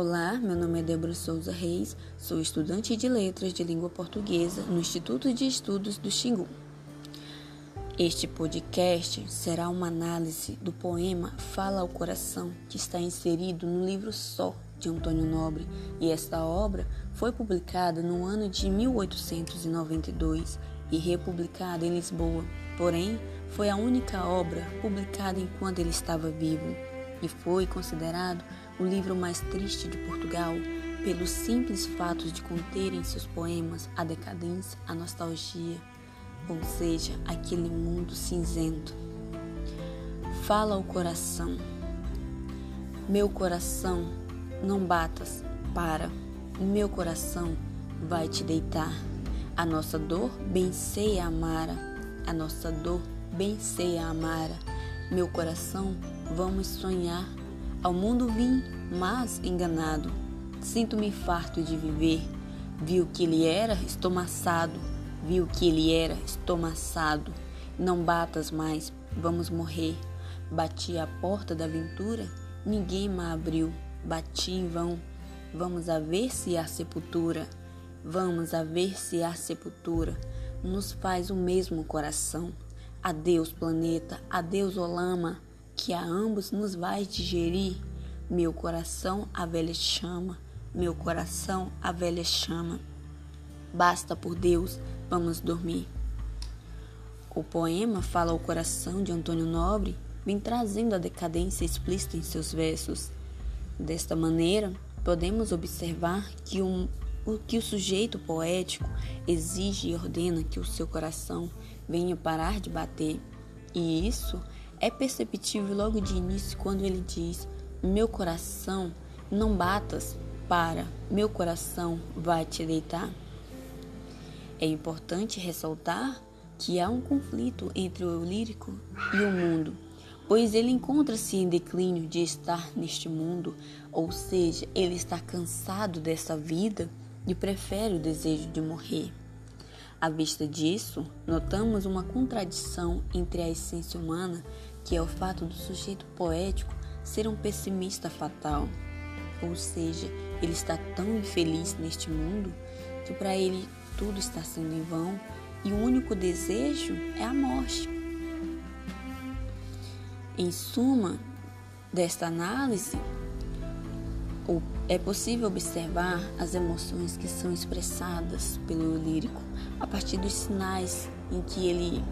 Olá, meu nome é Débora Souza Reis, sou estudante de Letras de Língua Portuguesa no Instituto de Estudos do Xingu. Este podcast será uma análise do poema Fala ao Coração, que está inserido no livro Só de Antônio Nobre, e esta obra foi publicada no ano de 1892 e republicada em Lisboa. Porém, foi a única obra publicada enquanto ele estava vivo e foi considerado o livro mais triste de Portugal pelos simples fatos de conter em seus poemas a decadência, a nostalgia, ou seja, aquele mundo cinzento. Fala o coração. Meu coração, não batas, para. Meu coração vai te deitar. A nossa dor bem sei a amara, a nossa dor bem sei a amara. Meu coração, vamos sonhar ao mundo vim, mas enganado. Sinto-me farto de viver. Vi o que ele era, estomaçado. Vi o que ele era, estomaçado. Não batas mais, vamos morrer. Bati a porta da aventura, ninguém me abriu. Bati em vão. Vamos a ver se há sepultura. Vamos a ver se há sepultura. Nos faz o mesmo coração. Adeus, planeta. Adeus, Olama que a ambos nos vai digerir. Meu coração a velha chama, meu coração a velha chama. Basta por Deus, vamos dormir. O poema Fala ao Coração de Antônio Nobre vem trazendo a decadência explícita em seus versos. Desta maneira, podemos observar que um, o que o sujeito poético exige e ordena que o seu coração venha parar de bater. E isso é perceptível logo de início quando ele diz: Meu coração, não batas, para, meu coração vai te deitar. É importante ressaltar que há um conflito entre o lírico e o mundo, pois ele encontra-se em declínio de estar neste mundo, ou seja, ele está cansado dessa vida e prefere o desejo de morrer. À vista disso, notamos uma contradição entre a essência humana que é o fato do sujeito poético ser um pessimista fatal. Ou seja, ele está tão infeliz neste mundo que para ele tudo está sendo em vão e o único desejo é a morte. Em suma, desta análise, é possível observar as emoções que são expressadas pelo lírico a partir dos sinais em que ele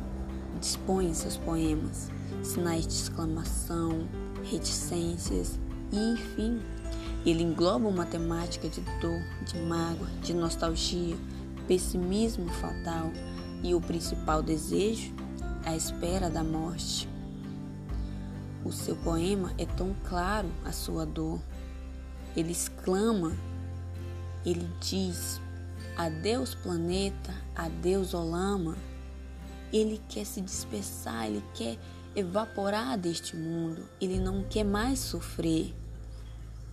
dispõe seus poemas sinais de exclamação, reticências e, enfim, ele engloba uma temática de dor, de mágoa, de nostalgia, pessimismo fatal e o principal desejo, a espera da morte. O seu poema é tão claro a sua dor. Ele exclama, ele diz: Adeus, planeta, adeus, Olama. Ele quer se dispersar, ele quer evaporar deste mundo, ele não quer mais sofrer.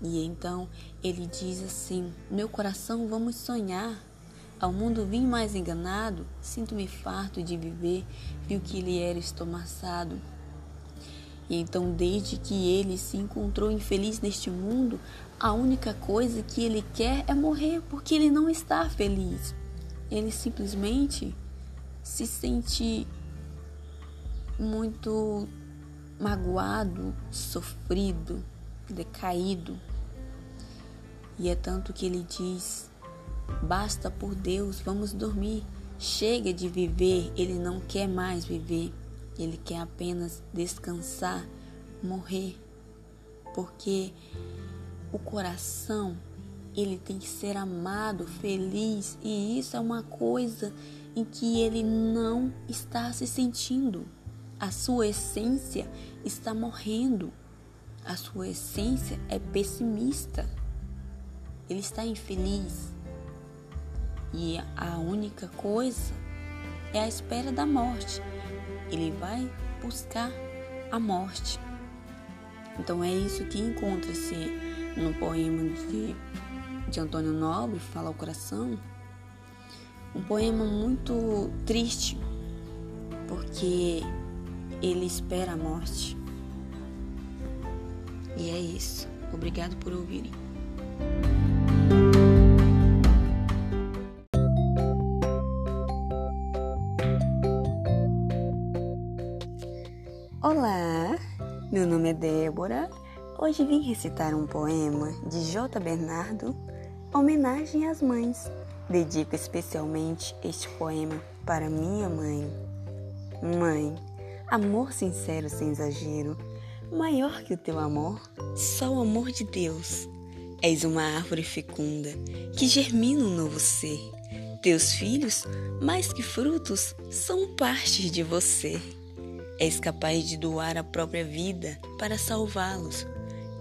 E então ele diz assim: Meu coração, vamos sonhar. Ao mundo vim mais enganado, sinto-me farto de viver, vi o que ele era estomaçado. E então, desde que ele se encontrou infeliz neste mundo, a única coisa que ele quer é morrer, porque ele não está feliz. Ele simplesmente se sente muito magoado, sofrido, decaído. E é tanto que ele diz: basta por Deus, vamos dormir. Chega de viver, ele não quer mais viver, ele quer apenas descansar, morrer. Porque o coração, ele tem que ser amado, feliz, e isso é uma coisa em que ele não está se sentindo. A sua essência está morrendo. A sua essência é pessimista. Ele está infeliz. E a única coisa é a espera da morte. Ele vai buscar a morte. Então é isso que encontra-se no poema de, de Antônio Nobre, Fala ao Coração. Um poema muito triste, porque ele espera a morte. E é isso. Obrigado por ouvirem. Olá, meu nome é Débora. Hoje vim recitar um poema de J. Bernardo, homenagem às mães. Dedico especialmente este poema para minha mãe. Mãe, amor sincero sem exagero, maior que o teu amor, só o amor de Deus. És uma árvore fecunda que germina um novo ser. Teus filhos, mais que frutos, são parte de você. És capaz de doar a própria vida para salvá-los,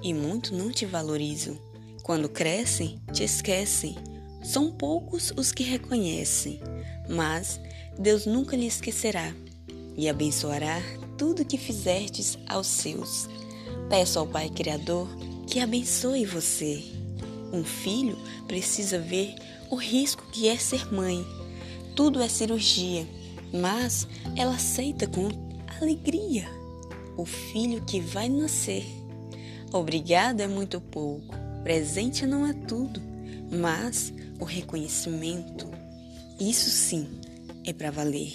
e muito não te valorizam. Quando crescem, te esquecem. São poucos os que reconhecem, mas Deus nunca lhe esquecerá e abençoará tudo que fizertes aos seus. Peço ao Pai Criador que abençoe você. Um filho precisa ver o risco que é ser mãe. Tudo é cirurgia, mas ela aceita com alegria o filho que vai nascer. Obrigado é muito pouco, presente não é tudo, mas o reconhecimento, isso sim, é para valer.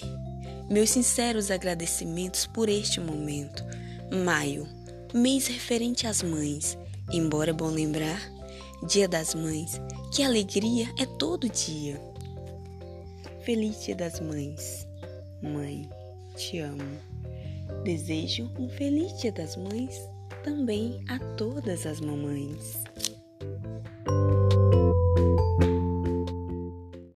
Meus sinceros agradecimentos por este momento. Maio, mês referente às mães. Embora é bom lembrar, Dia das Mães, que alegria é todo dia. Feliz Dia das Mães. Mãe, te amo. Desejo um feliz Dia das Mães também a todas as mamães.